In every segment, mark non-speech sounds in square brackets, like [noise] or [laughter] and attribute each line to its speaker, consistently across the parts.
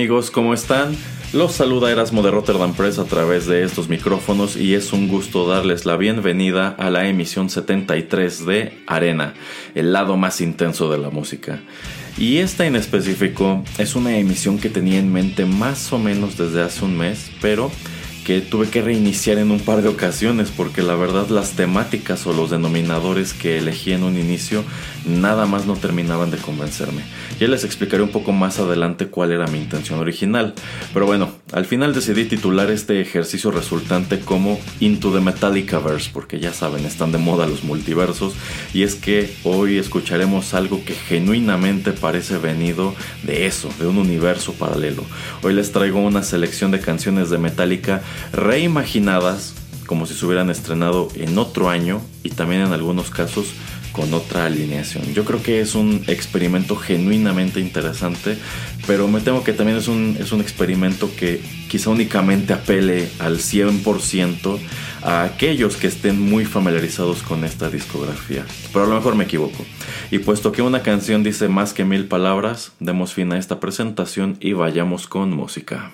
Speaker 1: Amigos, ¿cómo están? Los saluda Erasmo de Rotterdam Press a través de estos micrófonos y es un gusto darles la bienvenida a la emisión 73 de Arena, el lado más intenso de la música. Y esta en específico es una emisión que tenía en mente más o menos desde hace un mes, pero que tuve que reiniciar en un par de ocasiones porque la verdad las temáticas o los denominadores que elegí en un inicio nada más no terminaban de convencerme. Ya les explicaré un poco más adelante cuál era mi intención original. Pero bueno, al final decidí titular este ejercicio resultante como Into the Metallicaverse porque ya saben, están de moda los multiversos y es que hoy escucharemos algo que genuinamente parece venido de eso, de un universo paralelo. Hoy les traigo una selección de canciones de Metallica reimaginadas como si se hubieran estrenado en otro año y también en algunos casos con otra alineación. Yo creo que es un experimento genuinamente interesante, pero me temo que también es un, es un experimento que quizá únicamente apele al 100% a aquellos que estén muy familiarizados con esta discografía. Pero a lo mejor me equivoco. Y puesto que una canción dice más que mil palabras, demos fin a esta presentación y vayamos con música.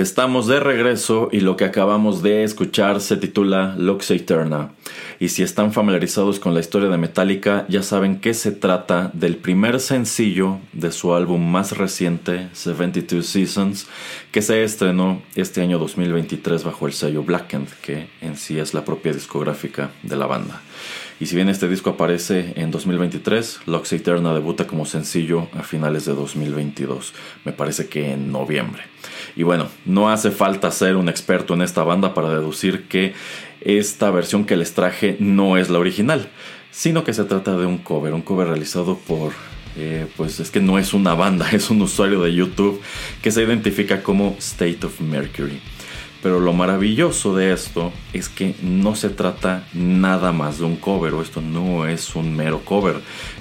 Speaker 1: Estamos de regreso y lo que acabamos de escuchar se titula Lux Eterna. Y si están familiarizados con la historia de Metallica, ya saben que se trata del primer sencillo de su álbum más reciente, 72 Seasons, que se estrenó este año 2023 bajo el sello Blackened, que en sí es la propia discográfica de la banda. Y si bien este disco aparece en 2023, Lux Eterna debuta como sencillo a finales de 2022, me parece que en noviembre. Y bueno, no hace falta ser un experto en esta banda para deducir que esta versión que les traje no es la original, sino que se trata de un cover, un cover realizado por eh, pues es que no es una banda, [laughs] es un usuario de YouTube que se identifica como State of Mercury. Pero lo maravilloso de esto es que no se trata nada más de un cover, o esto no es un mero cover.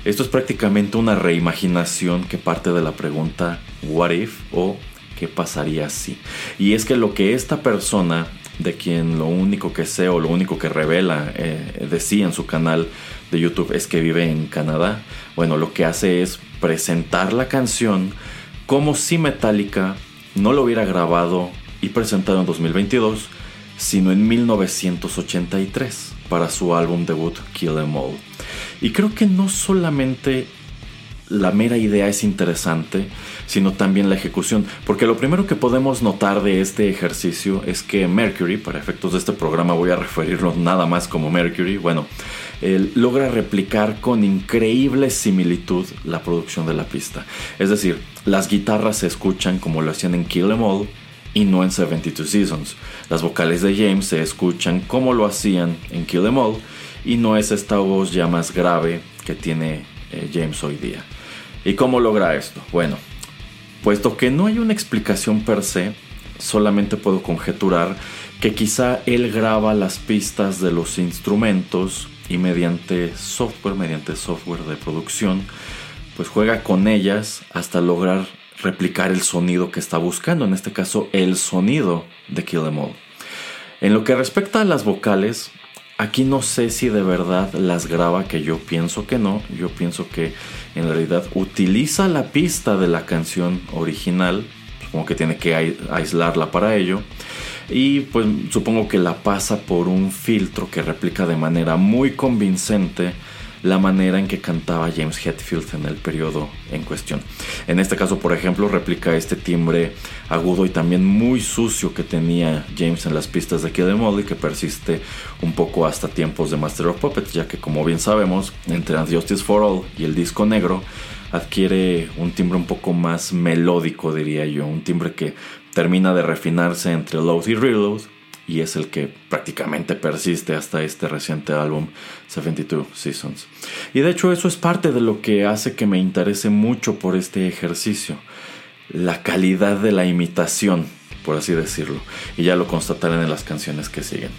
Speaker 1: Esto es prácticamente una reimaginación que parte de la pregunta What if o ¿qué pasaría si? Y es que lo que esta persona, de quien lo único que sé o lo único que revela eh, decía en su canal de YouTube es que vive en Canadá, bueno, lo que hace es presentar la canción como si Metallica no lo hubiera grabado y presentado en 2022, sino en 1983 para su álbum debut Kill Em All. Y creo que no solamente la mera idea es interesante, sino también la ejecución. Porque lo primero que podemos notar de este ejercicio es que Mercury, para efectos de este programa voy a referirlo nada más como Mercury, bueno, logra replicar con increíble similitud la producción de la pista. Es decir, las guitarras se escuchan como lo hacían en Kill Em All y no en 72 Seasons. Las vocales de James se escuchan como lo hacían en Kill Em All y no es esta voz ya más grave que tiene eh, James hoy día. ¿Y cómo logra esto? Bueno, puesto que no hay una explicación per se, solamente puedo conjeturar que quizá él graba las pistas de los instrumentos y mediante software, mediante software de producción, pues juega con ellas hasta lograr replicar el sonido que está buscando, en este caso el sonido de Kill Em All. En lo que respecta a las vocales, aquí no sé si de verdad las graba, que yo pienso que no, yo pienso que en realidad utiliza la pista de la canción original, supongo que tiene que aislarla para ello, y pues supongo que la pasa por un filtro que replica de manera muy convincente la manera en que cantaba James Hetfield en el periodo en cuestión. En este caso, por ejemplo, replica este timbre agudo y también muy sucio que tenía James en las pistas de Kill Em All y que persiste un poco hasta tiempos de Master of Puppets, ya que como bien sabemos, entre Justice for All y el disco negro, adquiere un timbre un poco más melódico, diría yo, un timbre que termina de refinarse entre Load y Reload y es el que prácticamente persiste hasta este reciente álbum 72 Seasons. Y de hecho eso es parte de lo que hace que me interese mucho por este ejercicio, la calidad de la imitación, por así decirlo, y ya lo constatarán en las canciones que siguen.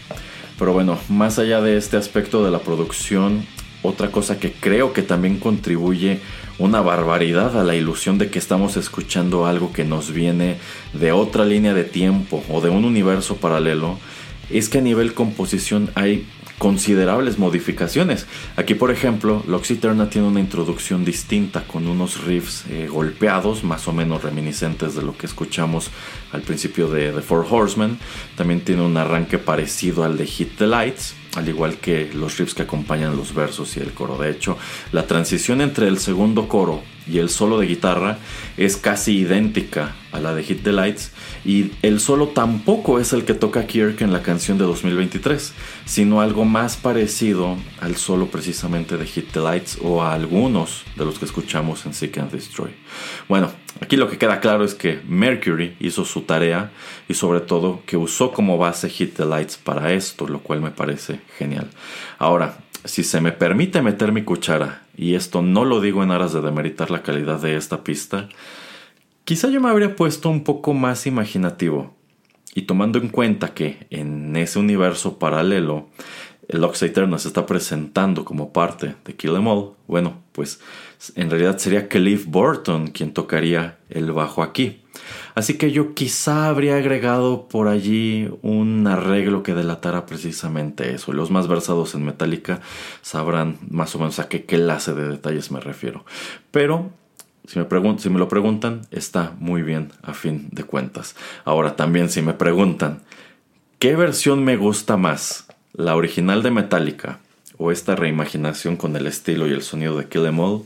Speaker 1: Pero bueno, más allá de este aspecto de la producción, otra cosa que creo que también contribuye una barbaridad a la ilusión de que estamos escuchando algo que nos viene de otra línea de tiempo o de un universo paralelo, es que a nivel composición hay considerables modificaciones. Aquí, por ejemplo, Loxiterna tiene una introducción distinta con unos riffs eh, golpeados, más o menos reminiscentes de lo que escuchamos al principio de The Four Horsemen. También tiene un arranque parecido al de Hit the Lights al igual que los riffs que acompañan los versos y el coro. De hecho, la transición entre el segundo coro y el solo de guitarra es casi idéntica a la de Hit the Lights y el solo tampoco es el que toca Kirk en la canción de 2023, sino algo más parecido al solo precisamente de Hit the Lights o a algunos de los que escuchamos en Seek and Destroy. Bueno, aquí lo que queda claro es que Mercury hizo su tarea y sobre todo que usó como base Hit the Lights para esto, lo cual me parece genial. Ahora, si se me permite meter mi cuchara, y esto no lo digo en aras de demeritar la calidad de esta pista, quizá yo me habría puesto un poco más imaginativo. Y tomando en cuenta que en ese universo paralelo el Ox Eterna se está presentando como parte de Kill Em All, bueno, pues en realidad sería Cliff Burton quien tocaría el bajo aquí. Así que yo quizá habría agregado por allí un arreglo que delatara precisamente eso. Los más versados en Metallica sabrán más o menos a qué clase de detalles me refiero. Pero Si me, si me lo preguntan, está muy bien a fin de cuentas. Ahora también si me preguntan, ¿qué versión me gusta más? ¿La original de Metallica o esta reimaginación con el estilo y el sonido de Kill Em All?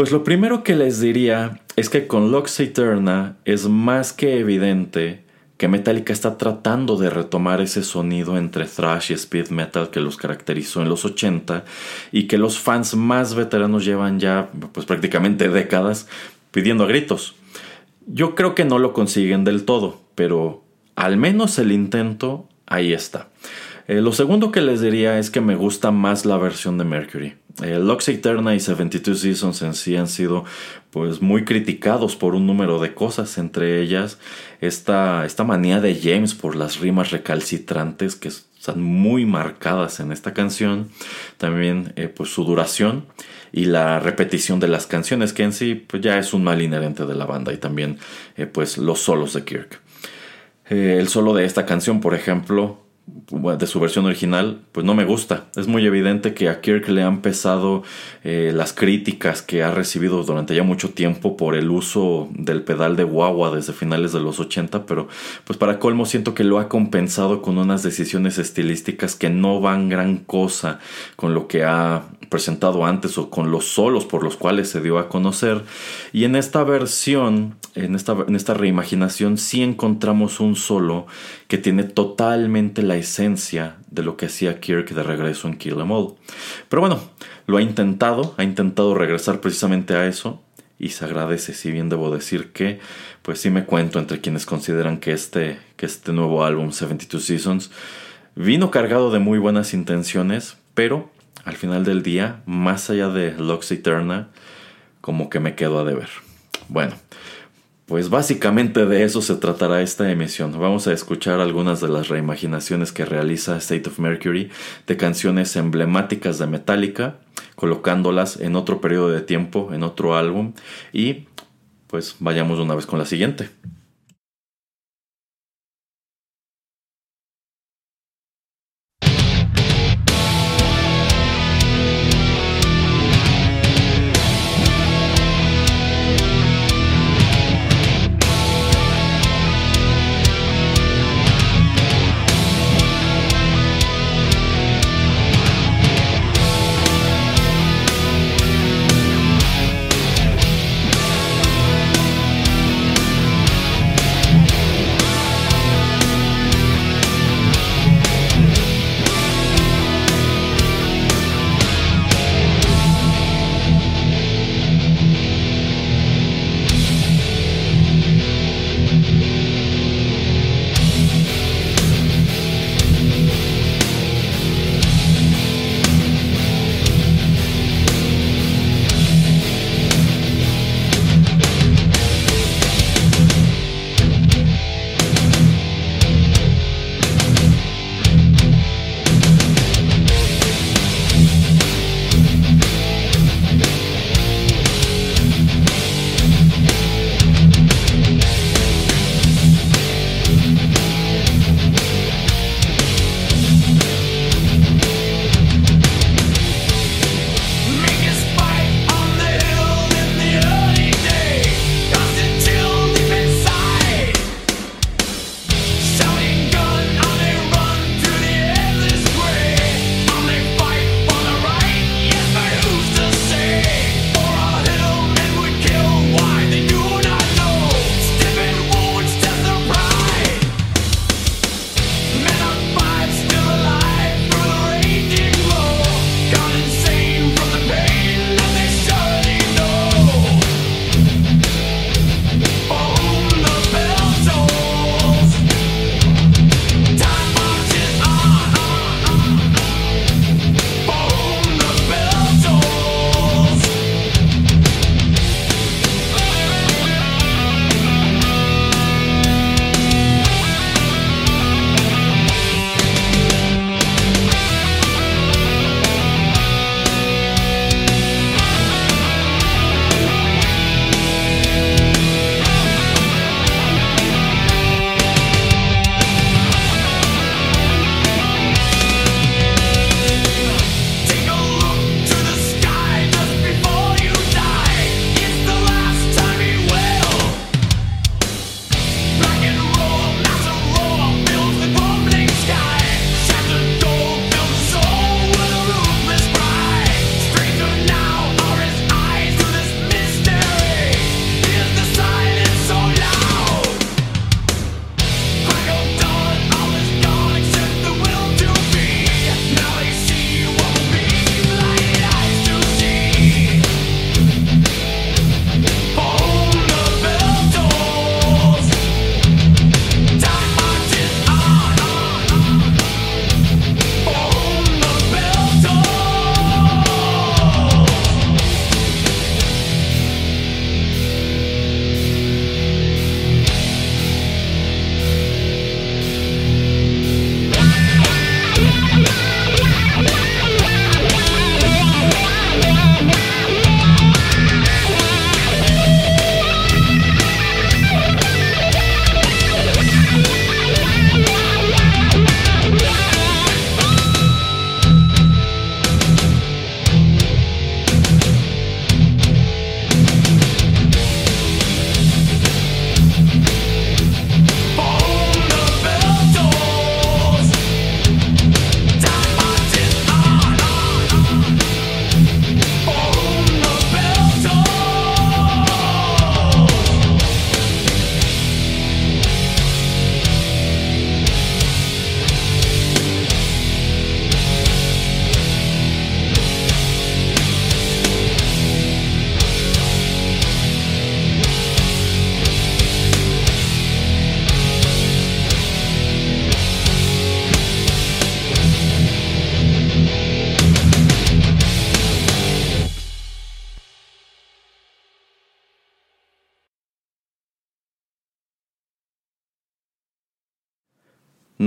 Speaker 1: Pues lo primero que les diría es que con Lux Eterna es más que evidente que Metallica está tratando de retomar ese sonido entre thrash y speed metal que los caracterizó en los 80 y que los fans más veteranos llevan ya pues prácticamente décadas pidiendo a gritos. Yo creo que no lo consiguen del todo, pero al menos el intento ahí está. Eh, lo segundo que les diría es que me gusta más la versión de Mercury. Eh, Lux Eterna y 72 Seasons en sí han sido pues muy criticados por un número de cosas, entre ellas esta, esta manía de James por las rimas recalcitrantes que están muy marcadas en esta canción, también eh, pues su duración y la repetición de las canciones que en sí pues ya es un mal inherente de la banda y también pues los solos de Kirk. el solo de esta canción, por ejemplo, de su versión original, pues no me gusta. Es muy evidente que a Kirk le han pesado eh, las críticas que ha recibido durante ya mucho tiempo por el uso del pedal de guagua desde finales de los 80, pero pues para colmo siento que lo ha compensado con unas decisiones estilísticas que no van gran cosa con lo que ha presentado antes o con los solos por los cuales se dio a conocer. Y en esta versión, en esta, en esta reimaginación, sí encontramos un solo que tiene totalmente la esencia de lo que hacía Kirk de regreso en Kill Em All. Pero bueno, lo ha intentado, ha intentado regresar precisamente a eso y se agradece, si bien debo decir que pues sí me cuento entre quienes consideran que este, que este nuevo álbum 72 Seasons vino cargado de muy buenas intenciones, pero al final del día, más allá de Lux Eterna, como que me quedo a deber. Bueno, pues básicamente de eso se tratará esta emisión. Vamos a escuchar algunas de las reimaginaciones que realiza State of Mercury de canciones emblemáticas de Metallica, colocándolas en otro periodo de tiempo, en otro álbum y pues vayamos una vez con la siguiente.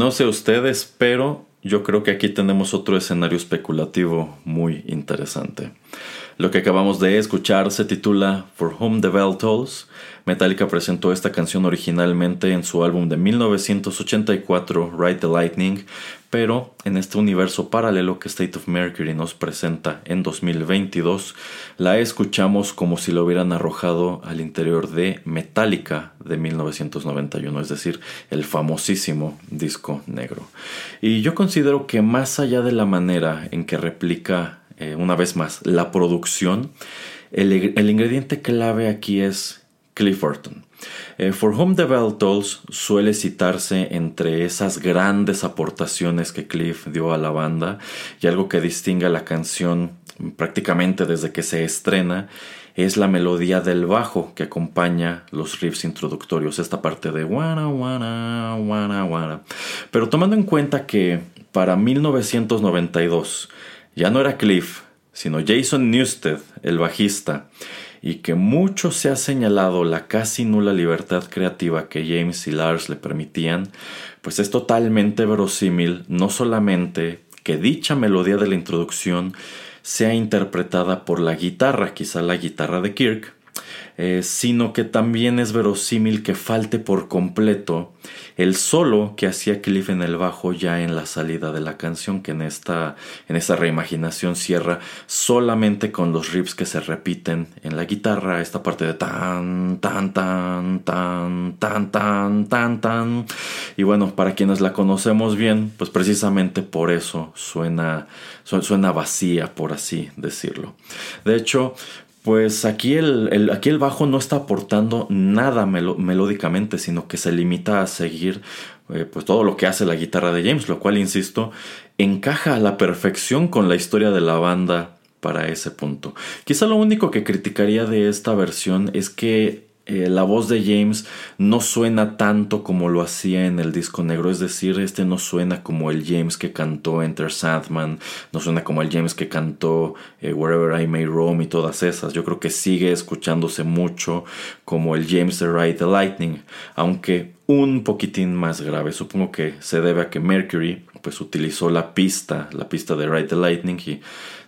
Speaker 1: No sé ustedes, pero yo creo que aquí tenemos otro escenario especulativo muy interesante. Lo que acabamos de escuchar se titula For Whom the Bell Tolls. Metallica presentó esta canción originalmente en su álbum de 1984, Ride the Lightning, pero en este universo paralelo que State of Mercury nos presenta en 2022, la escuchamos como si lo hubieran arrojado al interior de Metallica de 1991, es decir, el famosísimo disco negro. Y yo considero que más allá de la manera en que replica eh, una vez más, la producción, el, ingrediente clave aquí es Cliff Burton. Eh, For Whom the Bell Tolls suele citarse entre esas grandes aportaciones que Cliff dio a la banda y algo que distingue a la canción prácticamente desde que se estrena es la melodía del bajo que acompaña los riffs introductorios, esta parte de wana wana wana wana. Pero tomando en cuenta que para 1992 ya no era Cliff, sino Jason Newsted, el bajista, y que mucho se ha señalado la casi nula libertad creativa que James y Lars le permitían, pues es totalmente verosímil no solamente que dicha melodía de la introducción sea interpretada por la guitarra, quizá la guitarra de Kirk, eh, sino que también es verosímil que falte por completo el solo que hacía Cliff en el bajo ya en la salida de la canción, que en esta, en esta reimaginación cierra solamente con los riffs que se repiten en la guitarra, esta parte de tan, tan, tan, tan, tan, tan, tan, tan. Y bueno, para quienes la conocemos bien, pues precisamente por eso suena, suena vacía, por así decirlo. De hecho, pues aquí el, aquí el bajo no está aportando nada melódicamente, sino que se limita a seguir eh, pues todo lo que hace la guitarra de James, lo cual, insisto, encaja a la perfección con la historia de la banda para ese punto. Quizá lo único que criticaría de esta versión es que eh, la voz de James no suena tanto como lo hacía en el disco negro, es decir, este no suena como el James que cantó Enter Sandman, no suena como el James que cantó eh, Wherever I May Roam y todas esas. Yo creo que sigue escuchándose mucho como el James de Ride the Lightning, aunque un poquitín más grave. Supongo que se debe a que Mercury pues utilizó la pista, la pista de Ride the Lightning y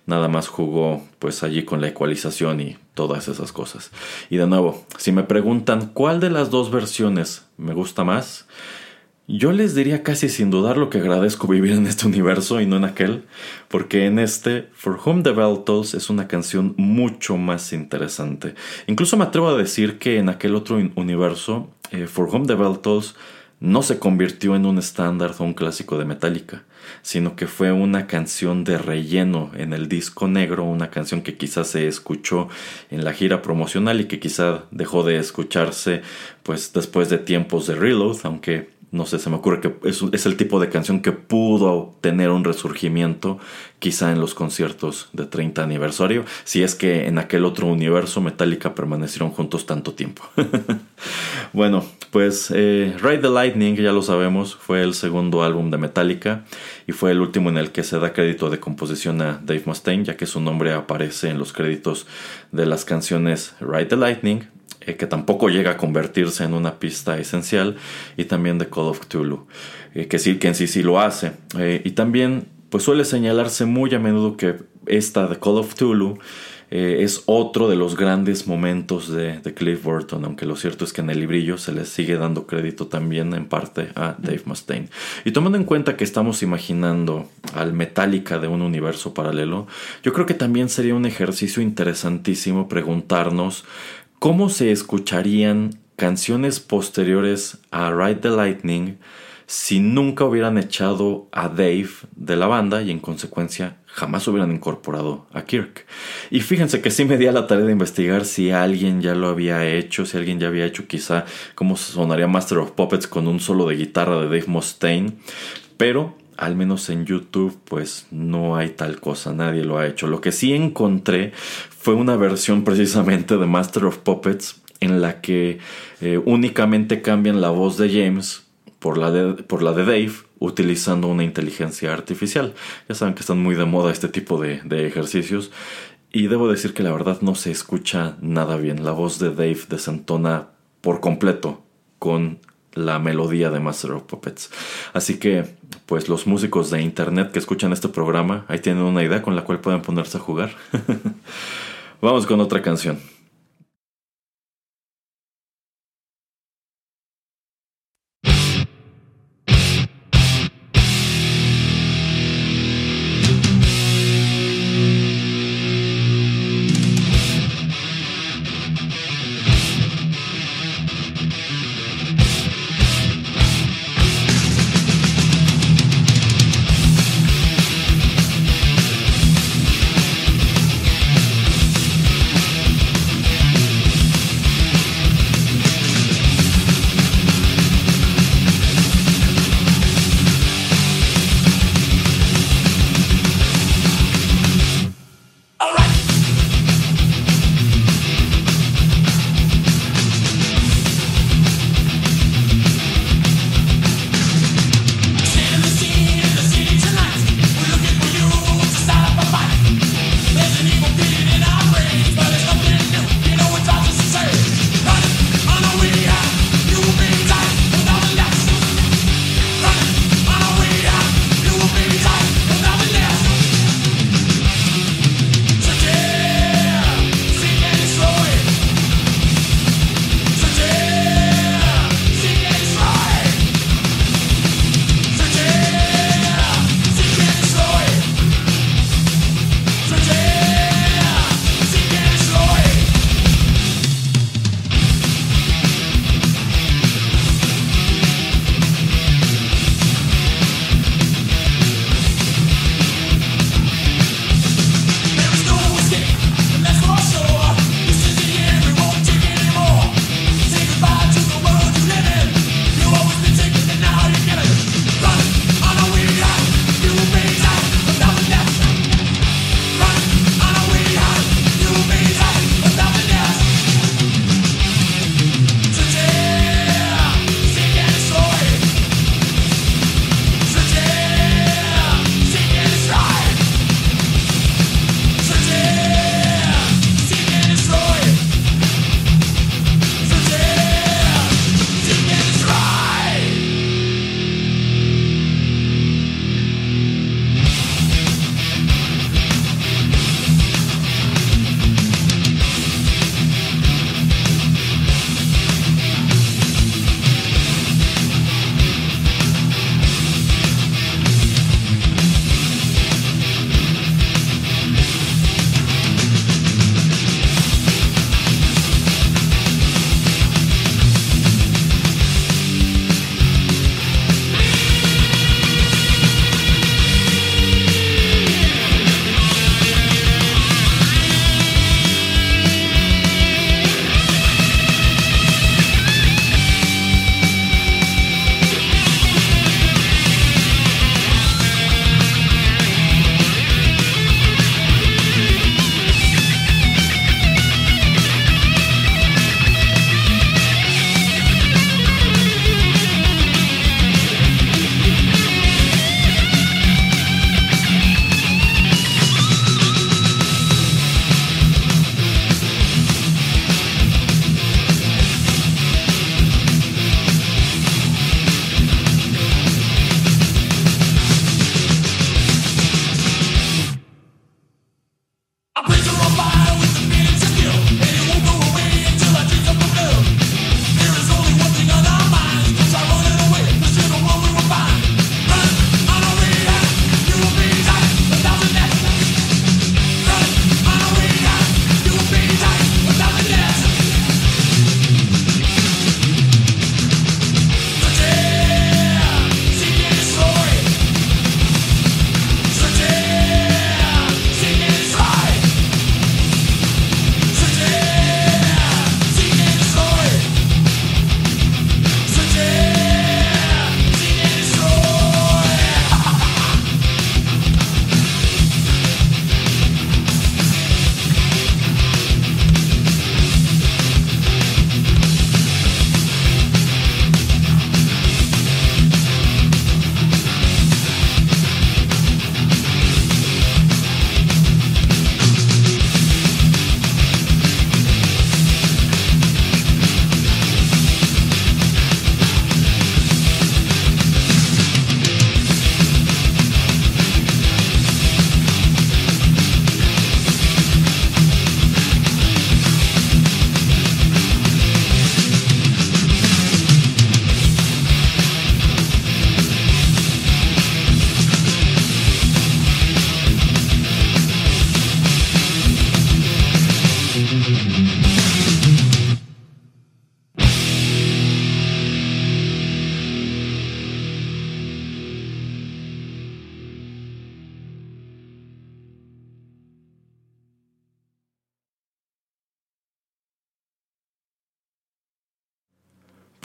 Speaker 1: nada más jugó pues allí con la ecualización y todas esas cosas. Y de nuevo, si me preguntan cuál de las dos versiones me gusta más, yo les diría casi sin dudar lo que agradezco vivir en este universo y no en aquel, porque en este For Whom the Bell Tolls es una canción mucho más interesante. Incluso me atrevo a decir que en aquel otro universo, eh, For Whom the Bell Tolls no se convirtió en un estándar o un clásico de Metallica, sino que fue una canción de relleno en el disco negro, una canción que quizás se escuchó en la gira promocional y que quizá dejó de escucharse pues después de tiempos de Reload, aunque no sé, se me ocurre que es, el tipo de canción que pudo tener un resurgimiento quizá en los conciertos de 30 aniversario, si es que en aquel otro universo Metallica permanecieron juntos tanto tiempo. [laughs] bueno, pues eh, Ride the Lightning, ya lo sabemos, fue el segundo álbum de Metallica y fue el último en el que se da crédito de composición a Dave Mustaine, ya que su nombre aparece en los créditos de las canciones Ride the Lightning, eh, que tampoco llega a convertirse en una pista esencial, y también de Call of Cthulhu, eh, que sí, que en sí sí lo hace. Eh, y también, pues suele señalarse muy a menudo que esta de Call of Cthulhu es otro de los grandes momentos de, de, Cliff Burton, aunque lo cierto es que en el librillo se le sigue dando crédito también en parte a Dave Mustaine. Y tomando en cuenta que estamos imaginando al Metallica de un universo paralelo, yo creo que también sería un ejercicio interesantísimo preguntarnos ¿Cómo se escucharían canciones posteriores a Ride the Lightning si nunca hubieran echado a Dave de la banda y en consecuencia jamás hubieran incorporado a Kirk? Y fíjense que sí me di a la tarea de investigar si alguien ya lo había hecho, si alguien ya había hecho quizá cómo sonaría Master of Puppets con un solo de guitarra de Dave Mustaine, pero al menos en YouTube, pues no hay tal cosa, nadie lo ha hecho. Lo que sí encontré fue una versión precisamente de Master of Puppets en la que eh, únicamente cambian la voz de James por la de, por la de Dave utilizando una inteligencia artificial. Ya saben que están muy de moda este tipo de, de ejercicios. Y debo decir que la verdad no se escucha nada bien. La voz de Dave desentona por completo con la melodía de Master of Puppets. Así que, pues los músicos de internet que escuchan este programa, ahí tienen una idea con la cual pueden ponerse a jugar. [laughs] Vamos con otra canción.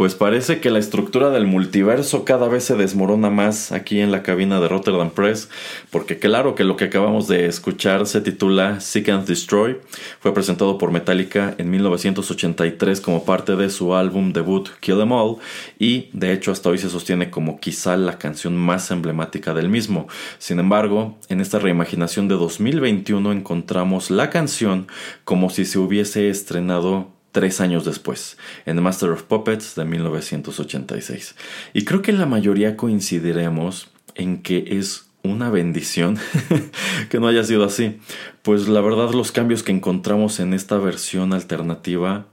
Speaker 1: Pues parece que la estructura del multiverso cada vez se desmorona más aquí en la cabina de Rotterdam Press, porque claro que lo que acabamos de escuchar se titula Seek and Destroy, fue presentado por Metallica en 1983 como parte de su álbum debut Kill Em All, y de hecho hasta hoy se sostiene como quizá la canción más emblemática del mismo. Sin embargo, en esta reimaginación de 2021 encontramos la canción como si se hubiese estrenado tres años después, en Master of Puppets de 1986. Y creo que la mayoría coincidiremos en que es una bendición [laughs] que no haya sido así, pues la verdad los cambios que encontramos en esta versión alternativa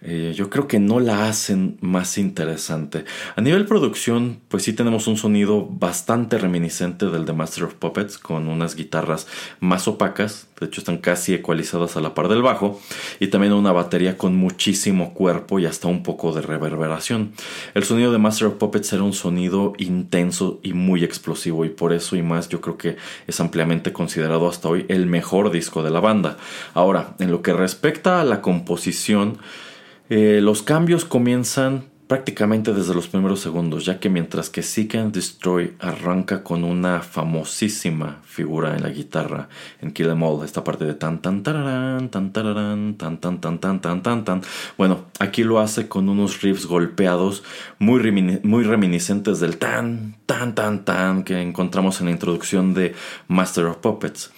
Speaker 1: eh, yo creo que no la hacen más interesante. A nivel producción, pues sí tenemos un sonido bastante reminiscente del de Master of Puppets, con unas guitarras más opacas, de hecho están casi ecualizadas a la par del bajo, y también una batería con muchísimo cuerpo y hasta un poco de reverberación. El sonido de Master of Puppets era un sonido intenso y muy explosivo, y por eso y más yo creo que es ampliamente considerado hasta hoy el mejor disco de la banda. Ahora, en lo que respecta a la composición, eh, los cambios comienzan prácticamente desde los primeros segundos, ya que mientras que Seek and Destroy arranca con una famosísima figura en la guitarra en Kill Em All, esta parte de tan tan tararán, tan tararán, tan tan tan tan tan tan tan. Bueno, aquí lo hace con unos riffs golpeados muy, muy reminiscentes del tan tan tan tan que encontramos en la introducción de Master of Puppets.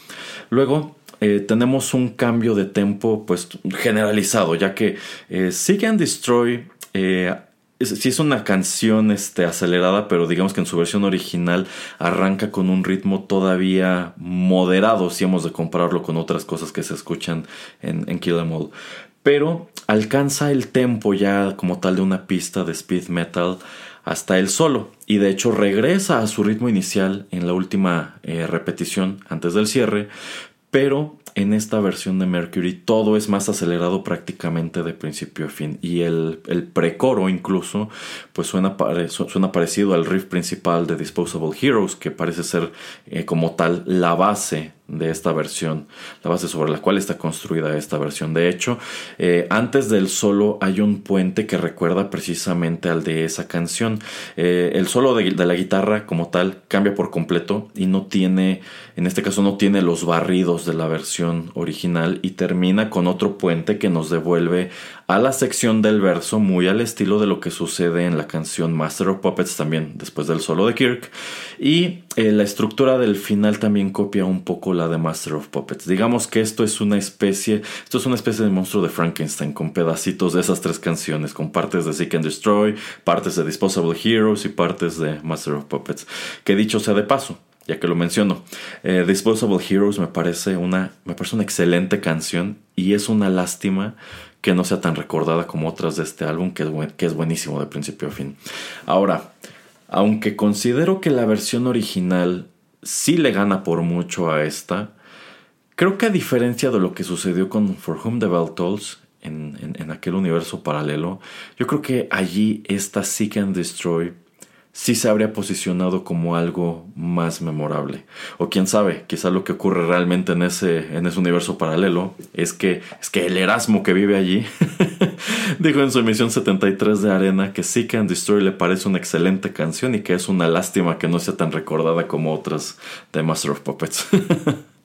Speaker 1: Luego eh, tenemos un cambio de tempo pues generalizado, ya que eh, Seek and Destroy eh, sí es una canción este, acelerada, pero digamos que en su versión original arranca con un ritmo todavía moderado, si hemos de compararlo con otras cosas que se escuchan en, en Kill Em All. Pero alcanza el tempo ya como tal de una pista de speed metal hasta el solo y de hecho regresa a su ritmo inicial en la última repetición antes del cierre pero en esta versión de Mercury todo es más acelerado prácticamente de principio a fin. Y el, el precoro incluso pues suena, suena, parecido al riff principal de Disposable Heroes que parece ser eh, como tal la base de esta versión, la base sobre la cual está construida esta versión. De hecho, eh, antes del solo hay un puente que recuerda precisamente al de esa canción. Eh, el solo de, la guitarra como tal cambia por completo y no tiene, en este caso no tiene los barridos de la versión original y termina con otro puente que nos devuelve a la sección del verso muy al estilo de lo que sucede en la canción Master of Puppets también después del solo de Kirk y eh, la estructura del final también copia un poco la de Master of Puppets digamos que esto es una especie esto es una especie de monstruo de Frankenstein con pedacitos de esas tres canciones con partes de Seek and Destroy partes de Disposable Heroes y partes de Master of Puppets que dicho sea de paso ya que lo menciono. Eh, Disposable Heroes me parece, una, me parece una excelente canción y es una lástima que no sea tan recordada como otras de este álbum, que es, que es buenísimo de principio a fin. Ahora, aunque considero que la versión original sí le gana por mucho a esta, creo que a diferencia de lo que sucedió con For Whom the Bell Tolls en, en aquel universo paralelo, yo creo que allí esta Seek and Destroy sí se habría posicionado como algo más memorable. O quién sabe, quizá lo que ocurre realmente en ese, en ese universo paralelo es que, es que el Erasmo que vive allí [laughs] dijo en su emisión 73 de Arena que Seek and Destroy le parece una excelente canción y que es una lástima que no sea tan recordada como otras de Master of Puppets.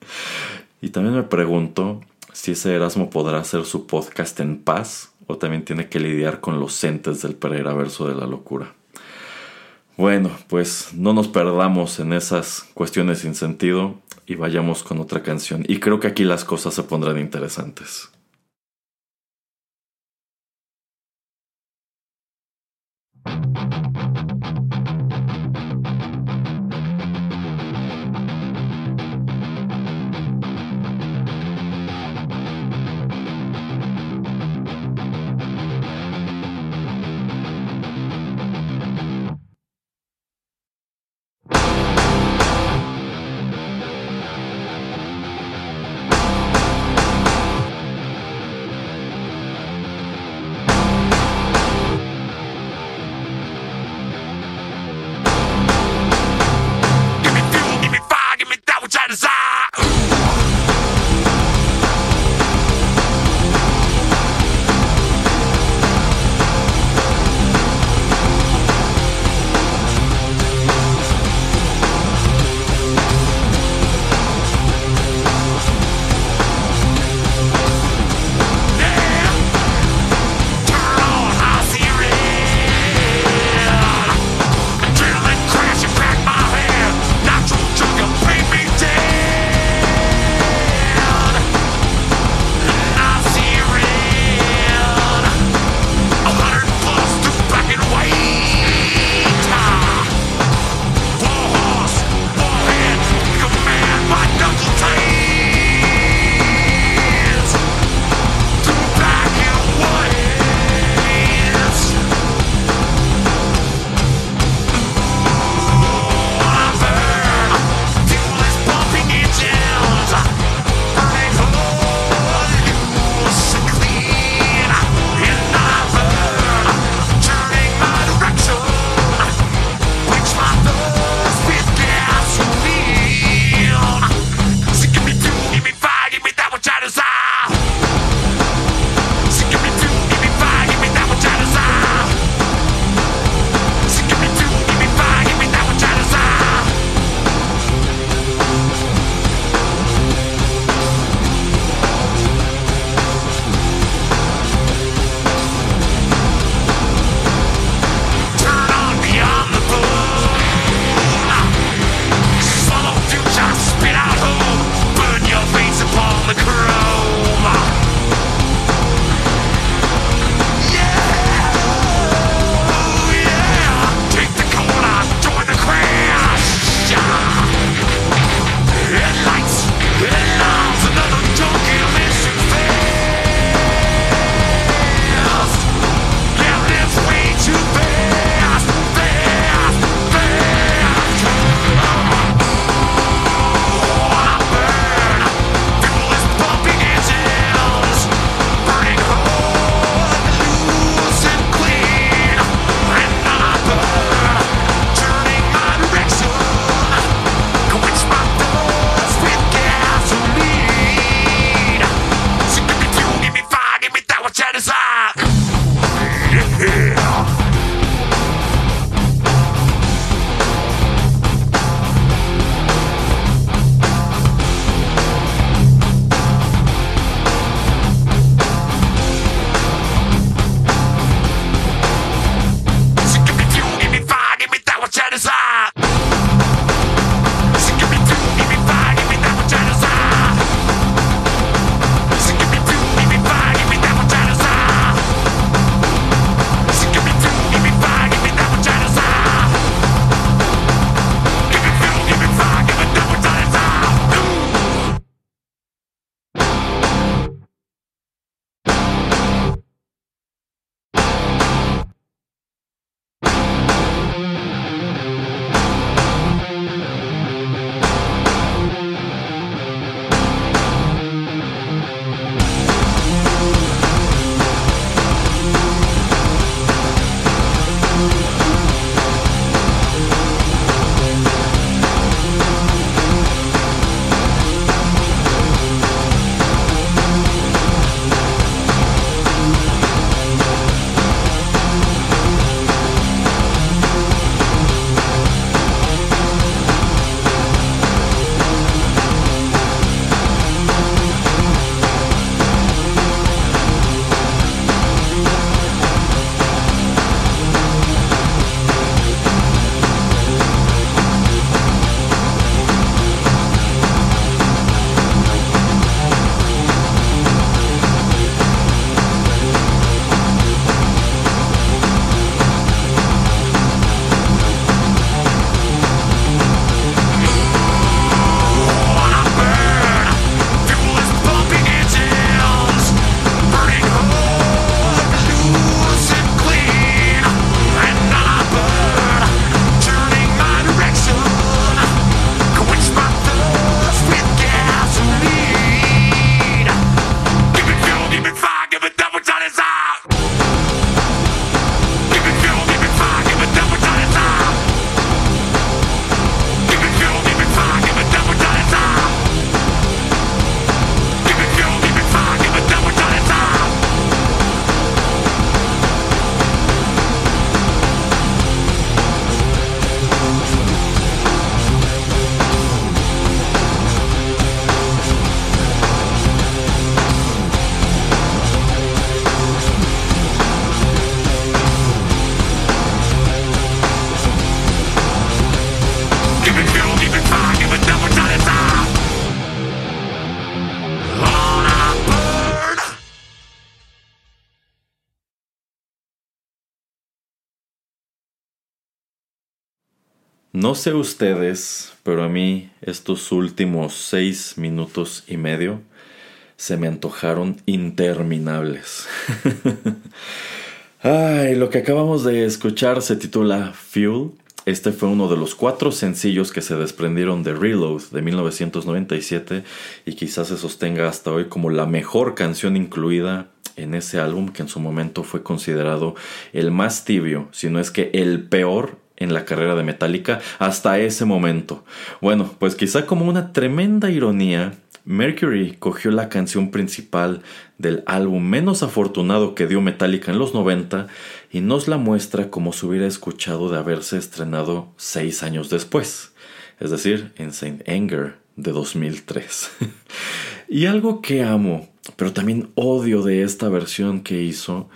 Speaker 1: [laughs] y también me pregunto si ese Erasmo podrá hacer su podcast en paz o también tiene que lidiar con los entes del Pereira de la locura. Bueno, pues no nos perdamos en esas cuestiones sin sentido y vayamos con otra canción. Y creo que aquí las cosas se pondrán interesantes. No sé ustedes, pero a mí estos últimos seis minutos y medio se me antojaron interminables. [laughs] Ay, lo que acabamos de escuchar se titula Fuel. Este fue uno de los cuatro sencillos que se desprendieron de Reload de 1997 y quizás se sostenga hasta hoy como la mejor canción incluida en ese álbum que en su momento fue considerado el más tibio, si no es que el peor en la carrera de Metallica hasta ese momento. Bueno, pues quizá como una tremenda ironía, Mercury cogió la canción principal del álbum menos afortunado que dio Metallica en los 90 y nos la muestra como se hubiera escuchado de haberse estrenado seis años después, es decir, en Saint Anger de 2003. [laughs] y algo que amo, pero también odio de esta versión que hizo,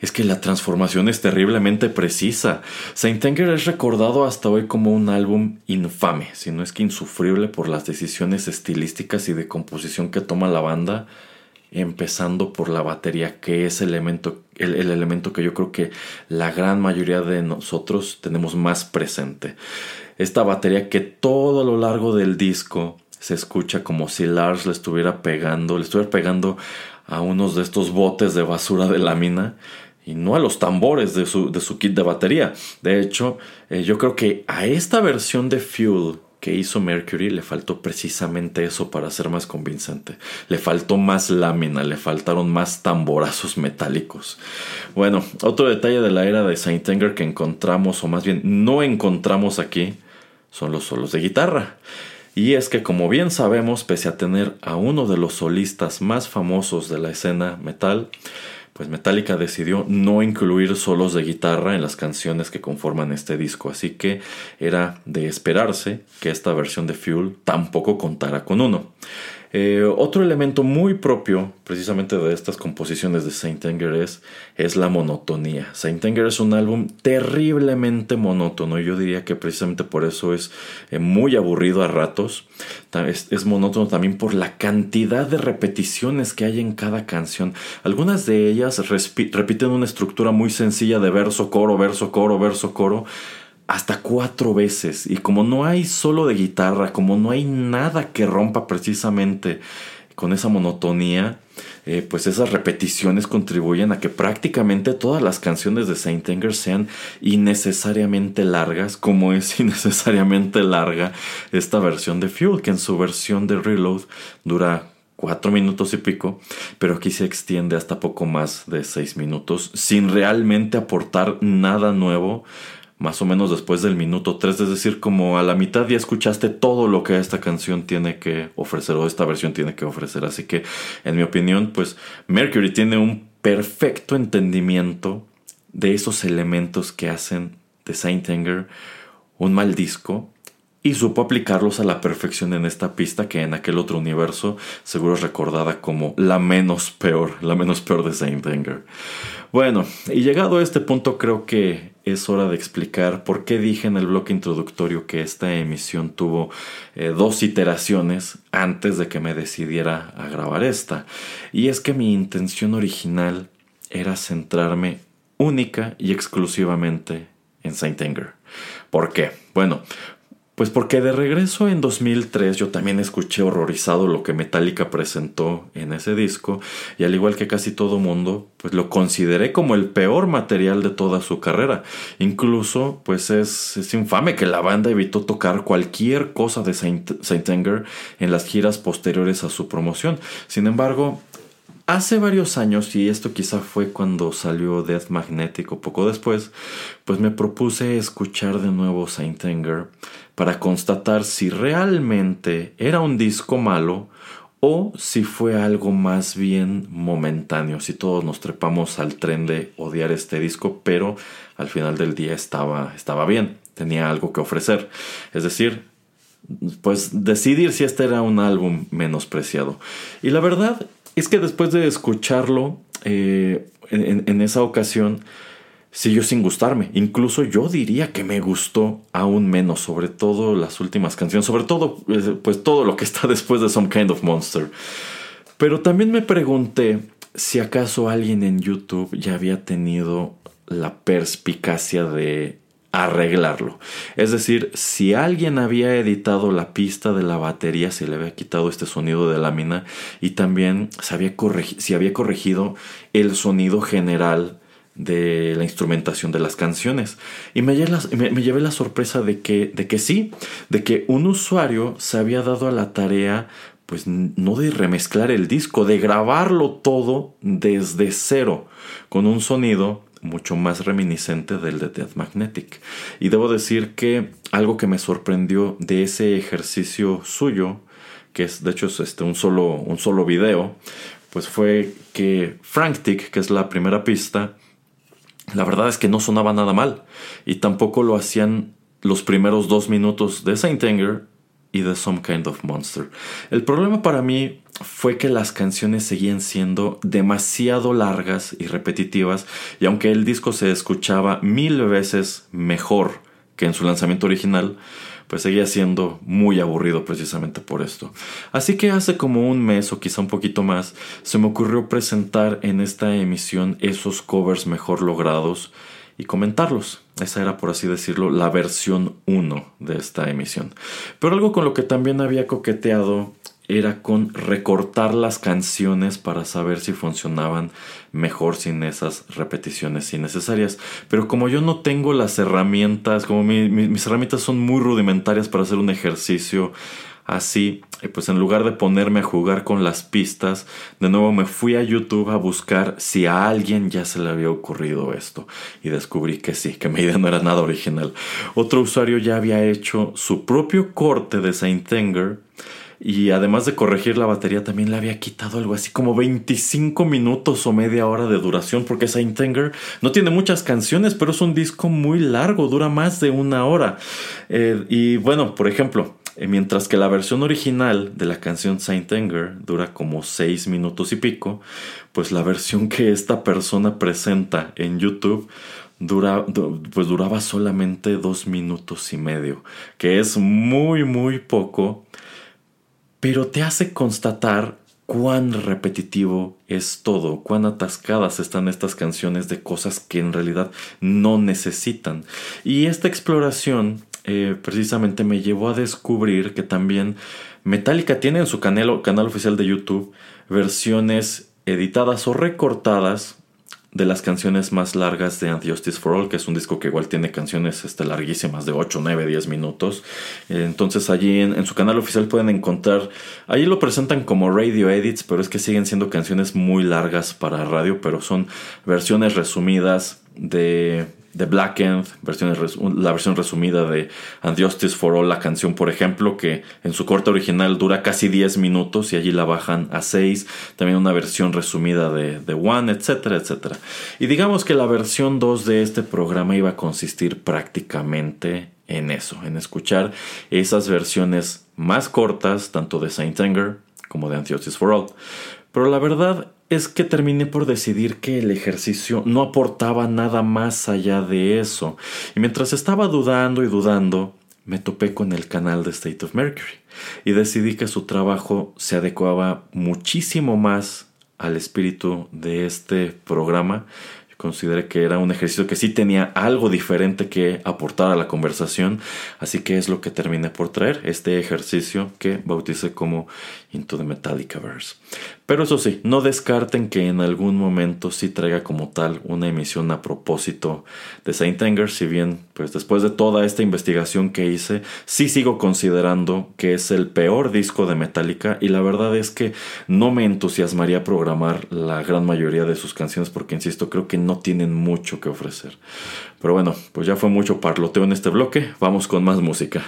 Speaker 1: es que la transformación es terriblemente precisa. Saint Anger es recordado hasta hoy como un álbum infame, si no es que insufrible por las decisiones estilísticas y de composición que toma la banda, empezando por la batería, que es el elemento, el, elemento que yo creo que la gran mayoría de nosotros tenemos más presente. Esta batería que todo a lo largo del disco se escucha como si Lars le estuviera pegando, le estuviera pegando a unos de estos botes de basura de lámina y no a los tambores de su, de su kit de batería. De hecho, eh, yo creo que a esta versión de Fuel que hizo Mercury le faltó precisamente eso para ser más convincente. Le faltó más lámina, le faltaron más tamborazos metálicos. Bueno, otro detalle de la era de Saint Anger que encontramos, o más bien no encontramos aquí, son los solos de guitarra. Y es que como bien sabemos, pese a tener a uno de los solistas más famosos de la escena metal, pues Metallica decidió no incluir solos de guitarra en las canciones que conforman este disco, así que era de esperarse que esta versión de Fuel tampoco contara con uno. Eh, otro elemento muy propio precisamente de estas composiciones de Saint Anger es, la monotonía. Saint Anger es un álbum terriblemente monótono. Yo diría que precisamente por eso es eh, muy aburrido a ratos. Es, monótono también por la cantidad de repeticiones que hay en cada canción. Algunas de ellas repiten una estructura muy sencilla de verso, coro, verso, coro, verso, coro hasta cuatro veces. Y como no hay solo de guitarra, como no hay nada que rompa precisamente con esa monotonía, eh, pues esas repeticiones contribuyen a que prácticamente todas las canciones de Saint Anger sean innecesariamente largas, como es [laughs] innecesariamente larga esta versión de Fuel, que en su versión de Reload dura cuatro minutos y pico, pero aquí se extiende hasta poco más de seis minutos, sin realmente aportar nada nuevo más o menos después del minuto 3, es decir, como a la mitad ya escuchaste todo lo que esta canción tiene que ofrecer o esta versión tiene que ofrecer. Así que, en mi opinión, pues Mercury tiene un perfecto entendimiento de esos elementos que hacen de Saint Anger un mal disco y supo aplicarlos a la perfección en esta pista que en aquel otro universo seguro es recordada como la menos peor, la menos peor de Saint Anger. Bueno, y llegado a este punto creo que es hora de explicar por qué dije en el bloque introductorio que esta emisión tuvo eh, dos iteraciones antes de que me decidiera a grabar esta. Y es que mi intención original era centrarme única y exclusivamente en Saint Anger. ¿Por qué? Bueno, pues porque de regreso en 2003 yo también escuché horrorizado lo que Metallica presentó en ese disco y al igual que casi todo mundo, pues lo consideré como el peor material de toda su carrera. Incluso pues es, es infame que la banda evitó tocar cualquier cosa de Saint, Saint Anger en las giras posteriores a su promoción. Sin embargo, Hace varios años, y esto quizá fue cuando salió Death Magnetic o poco después, pues me propuse escuchar de nuevo Saint Anger para constatar si realmente era un disco malo o si fue algo más bien momentáneo, si todos nos trepamos al tren de odiar este disco, pero al final del día estaba, estaba bien, tenía algo que ofrecer. Es decir, pues decidir si este era un álbum menospreciado. Y la verdad es que después de escucharlo eh, en, esa ocasión, siguió sin gustarme. Incluso yo diría que me gustó aún menos, sobre todo las últimas canciones, sobre todo eh, pues todo lo que está [laughs] después de Some Kind of Monster. Pero también me pregunté si acaso alguien en YouTube ya había tenido la perspicacia de arreglarlo. Es decir, si alguien había editado la pista de la batería, se le había quitado este sonido de lámina y también se había, se había corregido el sonido general de la instrumentación de las canciones. Y me llevé, la, me, llevé la sorpresa de que, de que sí, de que un usuario se había dado a la tarea pues no de remezclar el disco, de grabarlo todo desde cero, con un sonido mucho más reminiscente del de Death Magnetic. Y debo decir que algo que me sorprendió de ese ejercicio suyo, que es de hecho es este, un, solo, un solo video, pues fue que Frantic, que es la primera pista, la verdad es que no sonaba nada mal. Y tampoco lo hacían los primeros dos minutos de Saint Anger y de Some Kind of Monster. El problema para mí fue que las canciones seguían siendo demasiado largas y repetitivas y aunque el disco se escuchaba mil veces mejor que en su lanzamiento original, pues seguía siendo muy aburrido precisamente por esto. Así que hace como un mes o quizá un poquito más, se me ocurrió presentar en esta emisión esos covers mejor logrados y comentarlos. Esa era, por así decirlo, la versión 1 de esta emisión. Pero algo con lo que también había coqueteado era con recortar las canciones para saber si funcionaban mejor sin esas repeticiones innecesarias. Pero como yo no tengo las herramientas, como mis herramientas son muy rudimentarias para hacer un ejercicio así, pues en lugar de ponerme a jugar con las pistas, de nuevo me fui a YouTube a buscar si a alguien ya se le había ocurrido esto. Y descubrí que sí, que mi idea no era nada original. Otro usuario ya había hecho su propio corte de Saint Anger y además de corregir la batería, también le había quitado algo así como 25 minutos o media hora de duración, porque Saint Anger no tiene muchas canciones, pero es un disco muy largo, dura más de una hora. Eh, y bueno, por ejemplo, eh, mientras que la versión original de la canción Saint Anger dura como 6 minutos y pico, pues la versión que esta persona presenta en YouTube dura, pues duraba solamente 2 minutos y medio, que es muy muy poco pero te hace constatar cuán repetitivo es todo, cuán atascadas están estas canciones de cosas que en realidad no necesitan. Y esta exploración eh, precisamente me llevó a descubrir que también Metallica tiene en su canal, canal oficial de YouTube versiones editadas o recortadas de las canciones más largas de And Justice for All, que es un disco que igual tiene canciones este, larguísimas de 8, 9, 10 minutos. Entonces allí en, su canal oficial pueden encontrar, allí lo presentan como radio edits, pero es que siguen siendo canciones muy largas para radio, pero son versiones resumidas de de Black End, la versión resumida de And Justice for All, la canción, por ejemplo, que en su corte original dura casi 10 minutos y allí la bajan a 6. También una versión resumida de, The One, etcétera, etcétera. Y digamos que la versión 2 de este programa iba a consistir prácticamente en eso, en escuchar esas versiones más cortas, tanto de Saint Anger como de Justice for All. Pero la verdad es que terminé por decidir que el ejercicio no aportaba nada más allá de eso. Y mientras estaba dudando y dudando, me topé con el canal de State of Mercury y decidí que su trabajo se adecuaba muchísimo más al espíritu de este programa consideré que era un ejercicio que sí tenía algo diferente que aportar a la conversación, así que es lo que terminé por traer, este ejercicio que bauticé como Into the Metallicaverse. Pero eso sí, no descarten que en algún momento sí traiga como tal una emisión a propósito de Saint Anger, si bien pues después de toda esta investigación que hice, sí sigo considerando que es el peor disco de Metallica y la verdad es que no me entusiasmaría programar la gran mayoría de sus canciones porque insisto, creo que no tienen mucho que ofrecer. Pero bueno, pues ya fue mucho parloteo en este bloque, vamos con más música.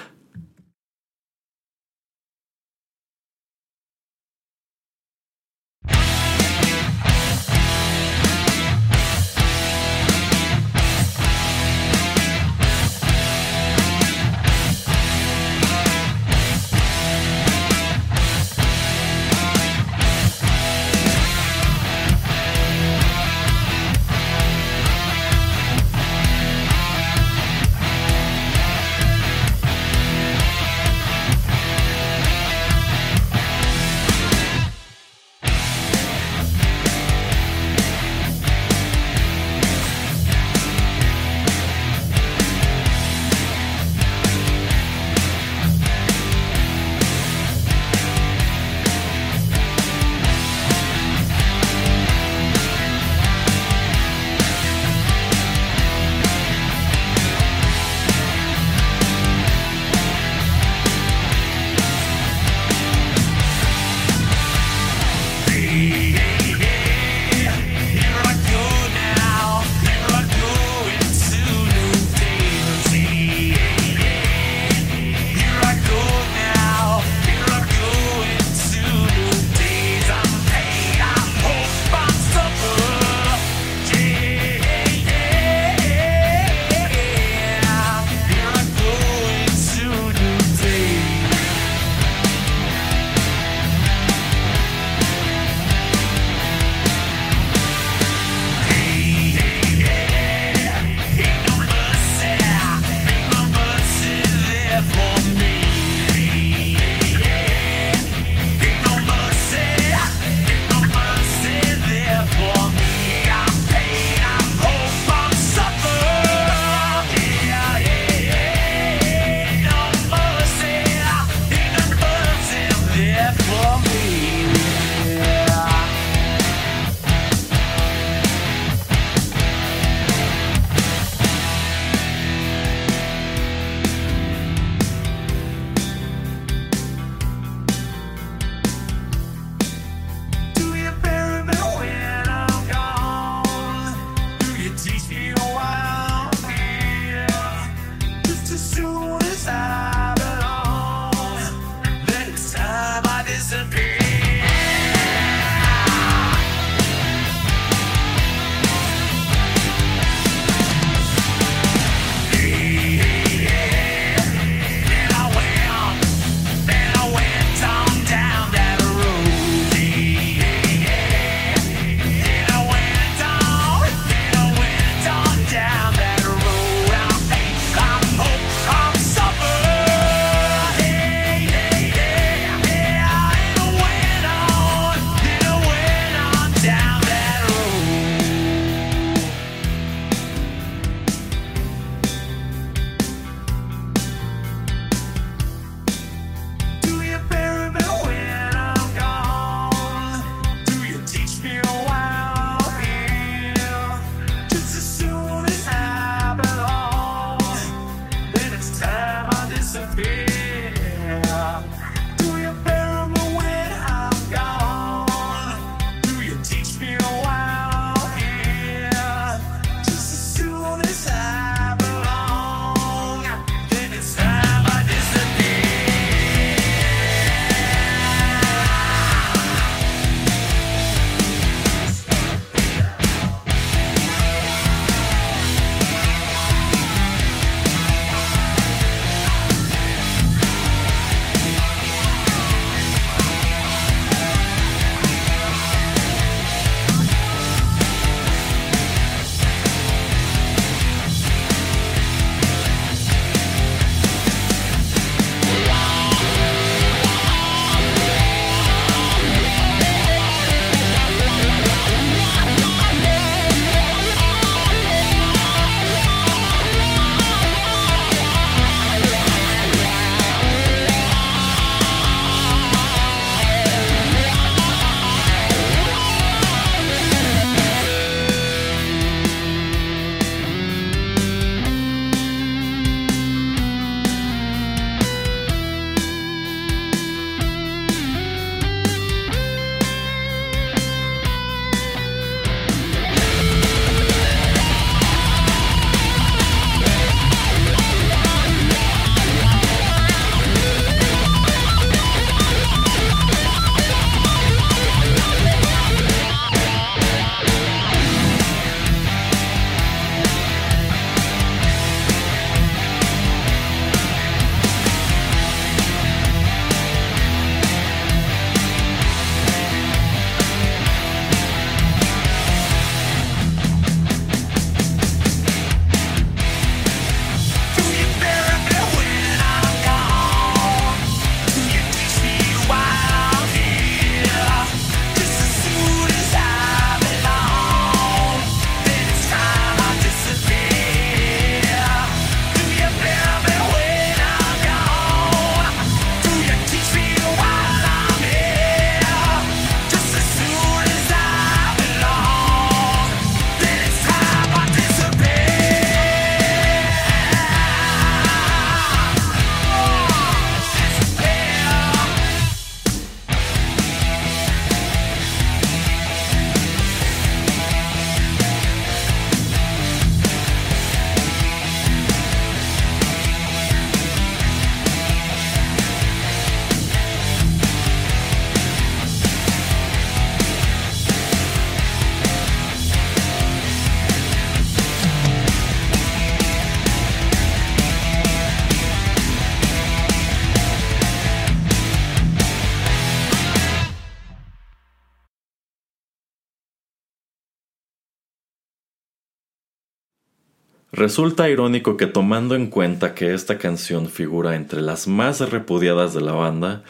Speaker 1: Resulta irónico que tomando en cuenta que esta canción figura entre las más repudiadas de la banda,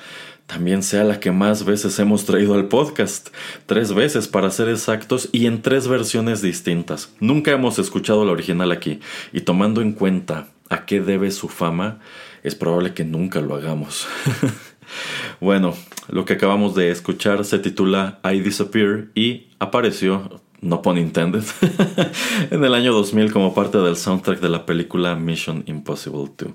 Speaker 1: también sea la que más veces hemos traído al podcast. Tres veces para ser exactos y en tres versiones distintas. Nunca hemos escuchado la original aquí y tomando en cuenta a qué debe su fama, es probable que nunca lo hagamos. [laughs] bueno, lo que acabamos de escuchar se titula I Disappear y apareció no pun intended, [laughs] en el año 2000 como parte del soundtrack de la película Mission Impossible 2.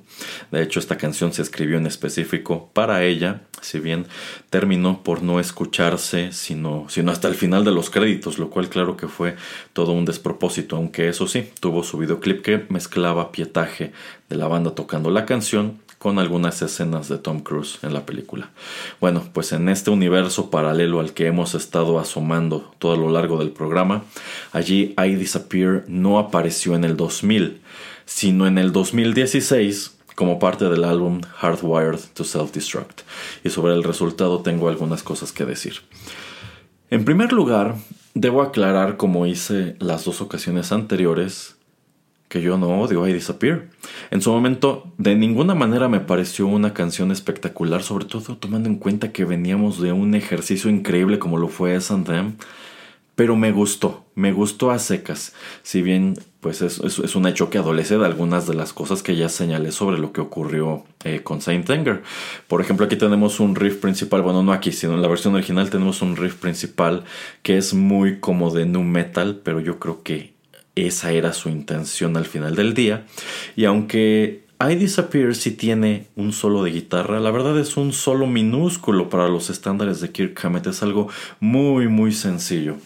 Speaker 1: De hecho, esta canción se escribió en específico para ella, si bien terminó por no escucharse sino, sino hasta el final de los créditos, lo cual claro que fue todo un despropósito, aunque eso sí, tuvo su videoclip que mezclaba pietaje de la banda tocando la canción con algunas escenas de Tom Cruise en la película. Bueno, pues en este universo paralelo al que hemos estado asomando todo a lo largo del programa, allí I Disappear no apareció en el 2000, sino en el 2016 como parte del álbum Hardwired to Self-Destruct. Y sobre el resultado tengo algunas cosas que decir. En primer lugar, debo aclarar, como hice las dos ocasiones anteriores, que yo no odio I Disappear. En su momento, de ninguna manera me pareció una canción espectacular, sobre todo tomando en cuenta que veníamos de un ejercicio increíble como lo fue S&M, pero me gustó, me gustó a secas. Si bien, pues es, es, un hecho que adolece de algunas de las cosas que ya señalé sobre lo que ocurrió eh, con Saint Anger. Por ejemplo, aquí tenemos un riff principal, bueno, no aquí, sino en la versión original tenemos un riff principal que es muy como de nu metal, pero yo creo que esa era su intención al final del día. Y aunque I Disappear sí tiene un solo de guitarra, la verdad es un solo minúsculo para los estándares de Kirk Hammett, es algo muy muy sencillo.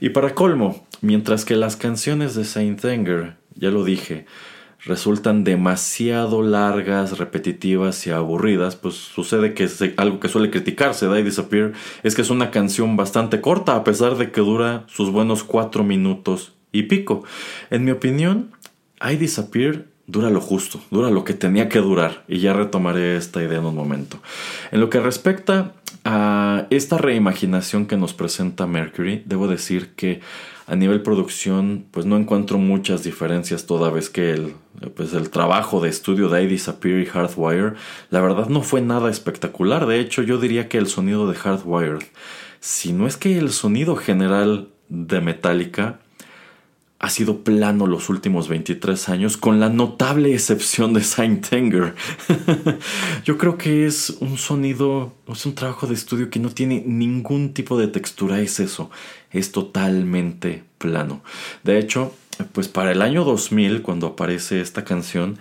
Speaker 1: Y para colmo, mientras que las canciones de Saint Anger, ya lo dije, resultan demasiado largas, repetitivas y aburridas, pues sucede que algo que suele criticarse de I Disappear, es que es una canción bastante corta, a pesar de que dura sus buenos cuatro minutos y pico. En mi opinión, I Disappear dura lo justo, dura lo que tenía que durar y ya retomaré esta idea en un momento. En lo que respecta a esta reimaginación que nos presenta Mercury, debo decir que a nivel producción pues no encuentro muchas diferencias toda vez que el, pues el trabajo de estudio de I Disappear y Hardwire la verdad no fue nada espectacular, de hecho yo diría que el sonido de Hardwired, si no es que el sonido general de Metallica ha sido plano los últimos 23 años, con la notable excepción de Saint Anger. [laughs] Yo creo que es un sonido, es un trabajo de estudio que no tiene ningún tipo de textura, es eso, es totalmente plano. De hecho, pues para el año 2000, cuando aparece esta canción,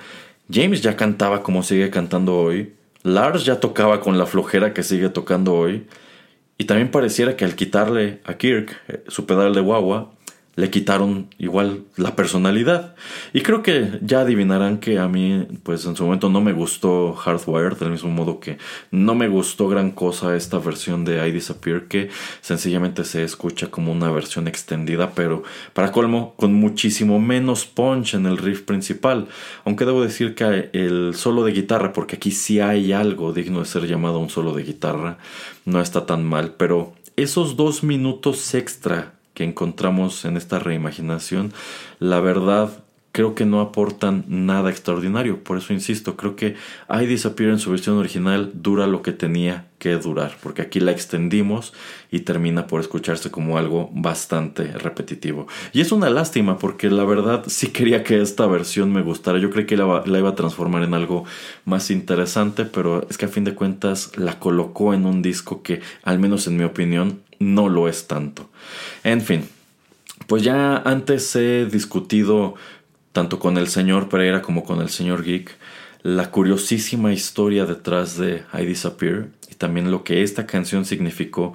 Speaker 1: James ya cantaba como sigue cantando hoy, Lars ya tocaba con la flojera que sigue tocando hoy, y también pareciera que al quitarle a Kirk eh, su pedal de guagua, le quitaron igual la personalidad. Y creo que ya adivinarán que a mí, pues en su momento no me gustó Hardwired, del mismo modo que no me gustó gran cosa esta versión de I Disappear, que sencillamente se escucha como una versión extendida, pero para colmo, con muchísimo menos punch en el riff principal. Aunque debo decir que el solo de guitarra, porque aquí sí hay algo digno de ser llamado un solo de guitarra, no está tan mal, pero esos dos minutos extra que encontramos en esta reimaginación, la verdad creo que no aportan nada extraordinario. Por eso insisto, creo que I Disappear en su versión original dura lo que tenía que durar, porque aquí la extendimos y termina por escucharse como algo bastante repetitivo. Y es una lástima porque la verdad sí quería que esta versión me gustara. Yo creí que la, la iba a transformar en algo más interesante, pero es que a fin de cuentas la colocó en un disco que, al menos en mi opinión, no lo es tanto. En fin, pues ya antes he discutido tanto con el señor Pereira como con el señor Geek la curiosísima historia detrás de I Disappear y también lo que esta canción significó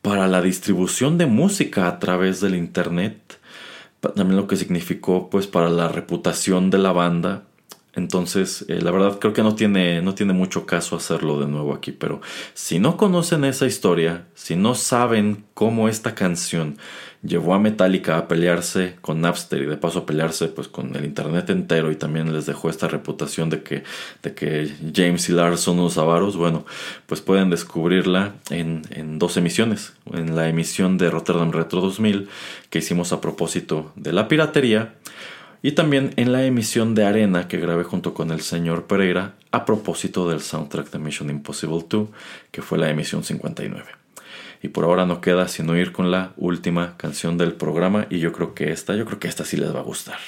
Speaker 1: para la distribución de música a través del internet, también lo que significó pues para la reputación de la banda. Entonces, eh, la verdad creo que no tiene, no tiene mucho caso hacerlo de nuevo aquí, pero si no conocen esa historia, si no saben cómo esta canción llevó a Metallica a pelearse con Napster y de paso a pelearse pues con el internet entero y también les dejó esta reputación de que, de que James y Lars son unos avaros, bueno, pues pueden descubrirla en, en dos emisiones, en la emisión de Rotterdam Retro 2000 que hicimos a propósito de la piratería y también en la emisión de Arena que grabé junto con el señor Pereira a propósito del soundtrack de Mission Impossible 2, que fue la emisión 59. Y por ahora no queda sino ir con la última canción del programa. Y yo creo que esta, yo creo que esta sí les va a gustar.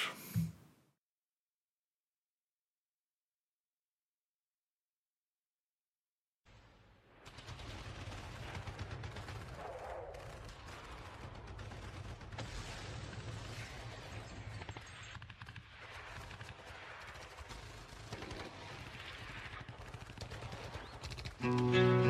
Speaker 1: Mm.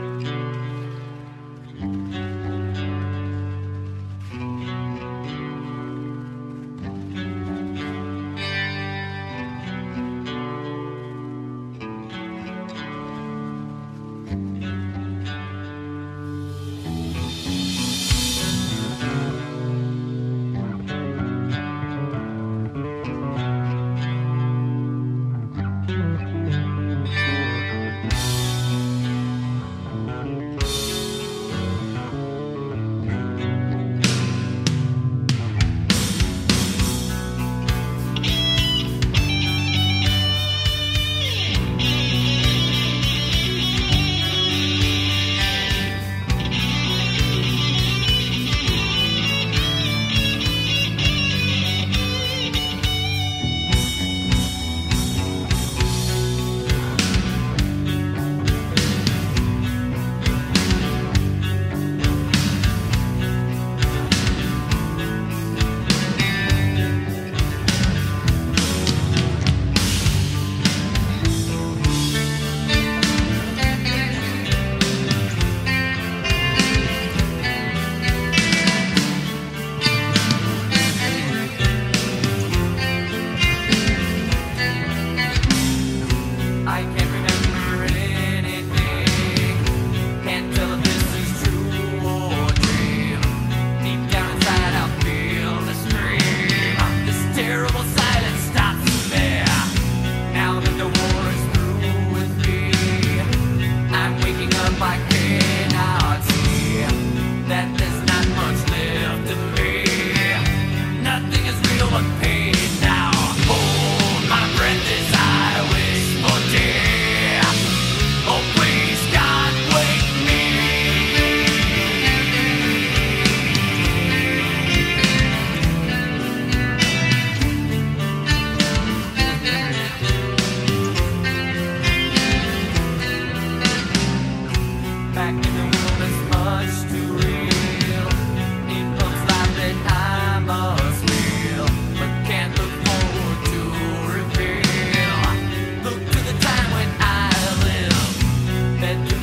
Speaker 1: adventure.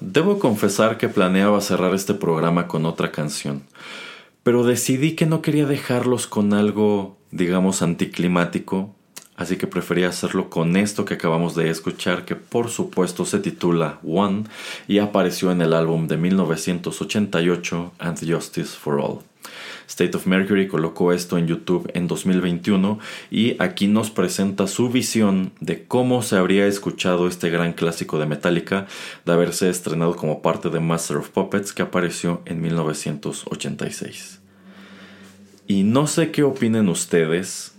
Speaker 1: Debo confesar que planeaba cerrar este programa con otra canción, pero decidí que no quería dejarlos con algo, digamos, anticlimático, así que prefería hacerlo con esto que acabamos de escuchar, que por supuesto se titula One y apareció en el álbum de 1988 And Justice for All. State of Mercury colocó esto en YouTube en 2021 y aquí nos presenta su visión de cómo se habría escuchado este gran clásico de Metallica de haberse estrenado como parte de Master of Puppets que apareció en 1986. Y no sé qué opinen ustedes,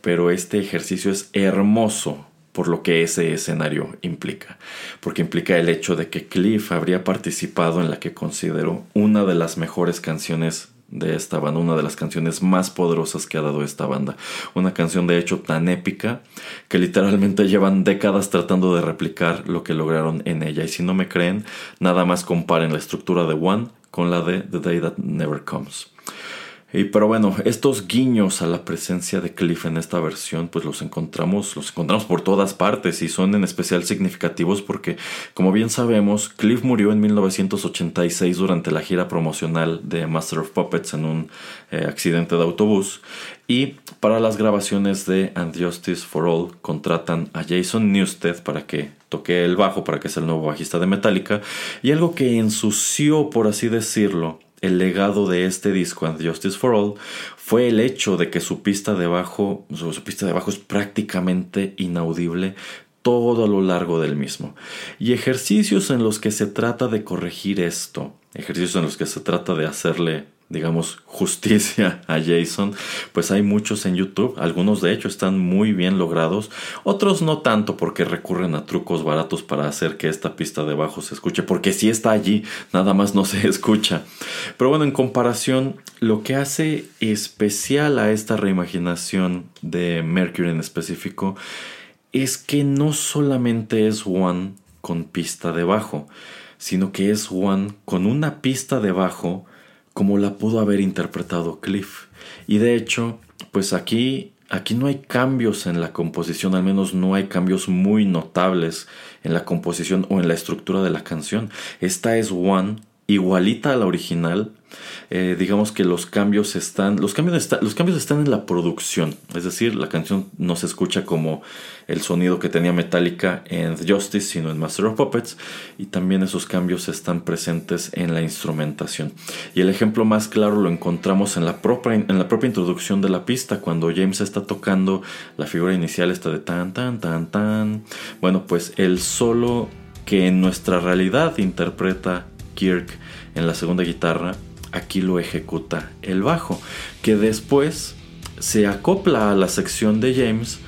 Speaker 1: pero este ejercicio es hermoso por lo que ese escenario implica, porque implica el hecho de que Cliff habría participado en la que considero una de las mejores canciones de esta banda, una de las canciones más poderosas que ha dado esta banda. Una canción de hecho tan épica que literalmente llevan décadas tratando de replicar lo que lograron en ella. Y si no me creen, nada más comparen la estructura de One con la de The Day That Never Comes. Y pero bueno, estos guiños a la presencia de Cliff en esta versión, pues los encontramos, los encontramos por todas partes y son en especial significativos porque, como bien sabemos, Cliff murió en 1986 durante la gira promocional de Master of Puppets en un eh, accidente de autobús. Y para las grabaciones de And Justice for All contratan a Jason Newsted para que toque el bajo, para que sea el nuevo bajista de Metallica. Y algo que ensució, por así decirlo, el legado de este disco, And Justice for All, fue el hecho de que su pista de bajo, su, pista de bajo es prácticamente inaudible todo a lo largo del mismo. Y ejercicios en los que se trata de corregir esto, ejercicios en los que se trata de hacerle digamos, justicia [laughs] a Jason, pues hay muchos en YouTube, algunos de hecho están muy bien logrados, otros no tanto porque recurren a trucos baratos para hacer que esta pista de bajo se escuche, porque si está allí, nada más no [laughs] se escucha. Pero bueno, en comparación, lo que hace especial a esta reimaginación de Mercury en específico es que no solamente es One con pista de bajo, sino que es One con una pista de bajo como la pudo haber interpretado Cliff. Y de hecho, pues aquí, aquí no hay cambios en la composición, al menos no hay cambios muy notables en la composición o en la estructura de la canción. Esta es One igualita a la original, eh, digamos que los cambios están los cambios, los cambios están en la producción. Es decir la canción no se escucha como el sonido que tenía Metallica en The Justice sino en Master of Puppets y también esos cambios están presentes en la instrumentación. Y el ejemplo más claro lo encontramos en la propia, en la propia introducción de la pista cuando James está tocando la figura inicial esta de tan tan tan tan. Bueno pues el solo que en nuestra realidad interpreta Kirk en la segunda guitarra, aquí lo ejecuta el bajo, que después se acopla a la sección de James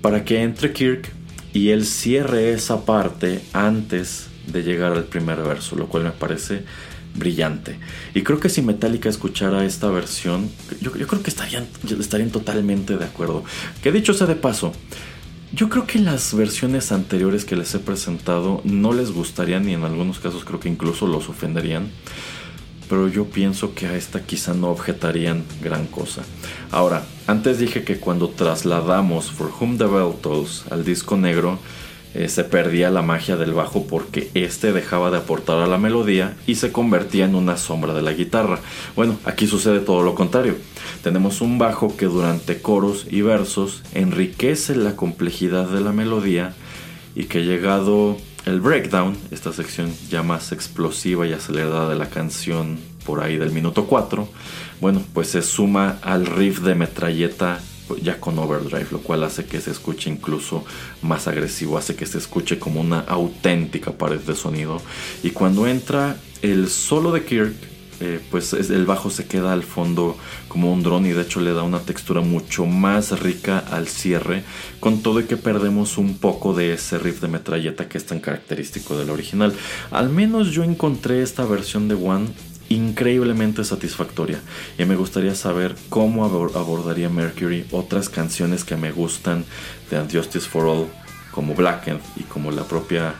Speaker 1: para que entre Kirk y él cierre esa parte antes de llegar al primer verso, lo cual me parece brillante. Y creo que si Metallica escuchara esta versión, yo, creo que estarían, estarían totalmente de acuerdo. Que dicho sea de paso, yo creo que las versiones anteriores que les he presentado no les gustarían y en algunos casos creo que incluso los ofenderían. Pero yo pienso que a esta quizá no objetarían gran cosa. Ahora, antes dije que cuando trasladamos For Whom the Bell Tolls al disco negro, eh, se perdía la magia del bajo porque este dejaba de aportar a la melodía y se convertía en una sombra de la guitarra. Bueno, aquí sucede todo lo contrario. Tenemos un bajo que durante coros y versos enriquece la complejidad de la melodía y que llegado el breakdown, esta sección ya más explosiva y acelerada de la canción por ahí del minuto 4, bueno, pues se suma al riff de metralleta ya con overdrive, lo cual hace que se escuche incluso más agresivo, hace que se escuche como una auténtica pared de sonido. Y cuando entra el solo de Kirk, eh, pues el bajo se queda al fondo como un dron y de hecho le da una textura mucho más rica al cierre, con todo y que perdemos un poco de ese riff de metralleta que es tan característico del original. Al menos yo encontré esta versión de One increíblemente satisfactoria y me gustaría saber cómo abordaría Mercury otras canciones que me gustan de And Justice for All como Blackened y como la propia,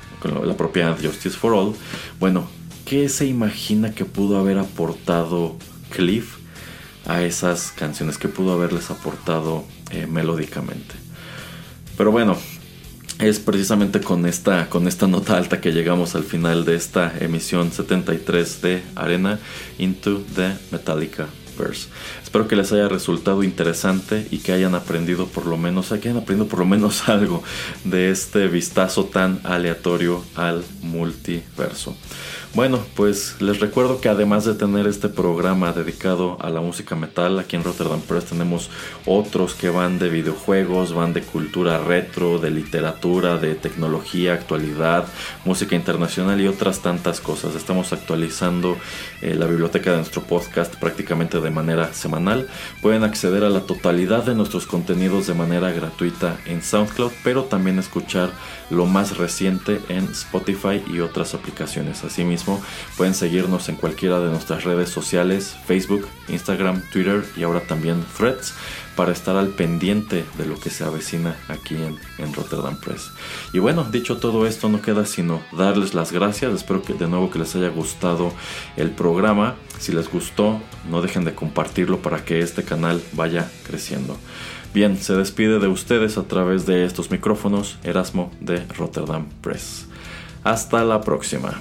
Speaker 1: la propia Justice for All. Bueno, ¿qué se imagina que pudo haber aportado Cliff a esas canciones? que pudo haberles aportado eh, melódicamente? Pero bueno, es precisamente con esta, con esta nota alta que llegamos al final de esta emisión 73 de Arena Into the Metallica Verse. Espero que les haya resultado interesante y que hayan aprendido por lo menos, que hayan aprendido por lo menos [laughs] algo de este vistazo tan aleatorio al multiverso. Bueno, pues les recuerdo que además de tener este programa dedicado a la música metal, aquí en Rotterdam Press tenemos otros que van de videojuegos, van de cultura retro, de literatura, de tecnología, actualidad, música internacional y otras tantas cosas. Estamos actualizando eh, la biblioteca de nuestro podcast prácticamente de manera semanal. Pueden acceder a la totalidad de nuestros contenidos de manera gratuita en SoundCloud, pero también escuchar lo más reciente en Spotify y otras aplicaciones. Asimismo, pueden seguirnos en cualquiera de nuestras redes sociales, Facebook, Instagram, Twitter y ahora también Threads para estar al pendiente de lo que se avecina aquí en, en, Rotterdam Press. Y bueno, dicho todo esto, no queda sino darles las gracias. Espero que de nuevo que les haya gustado el programa. Si les gustó, no dejen de compartirlo para que este canal vaya creciendo. Bien, se despide de ustedes a través de estos micrófonos Erasmo de Rotterdam Press. Hasta la próxima.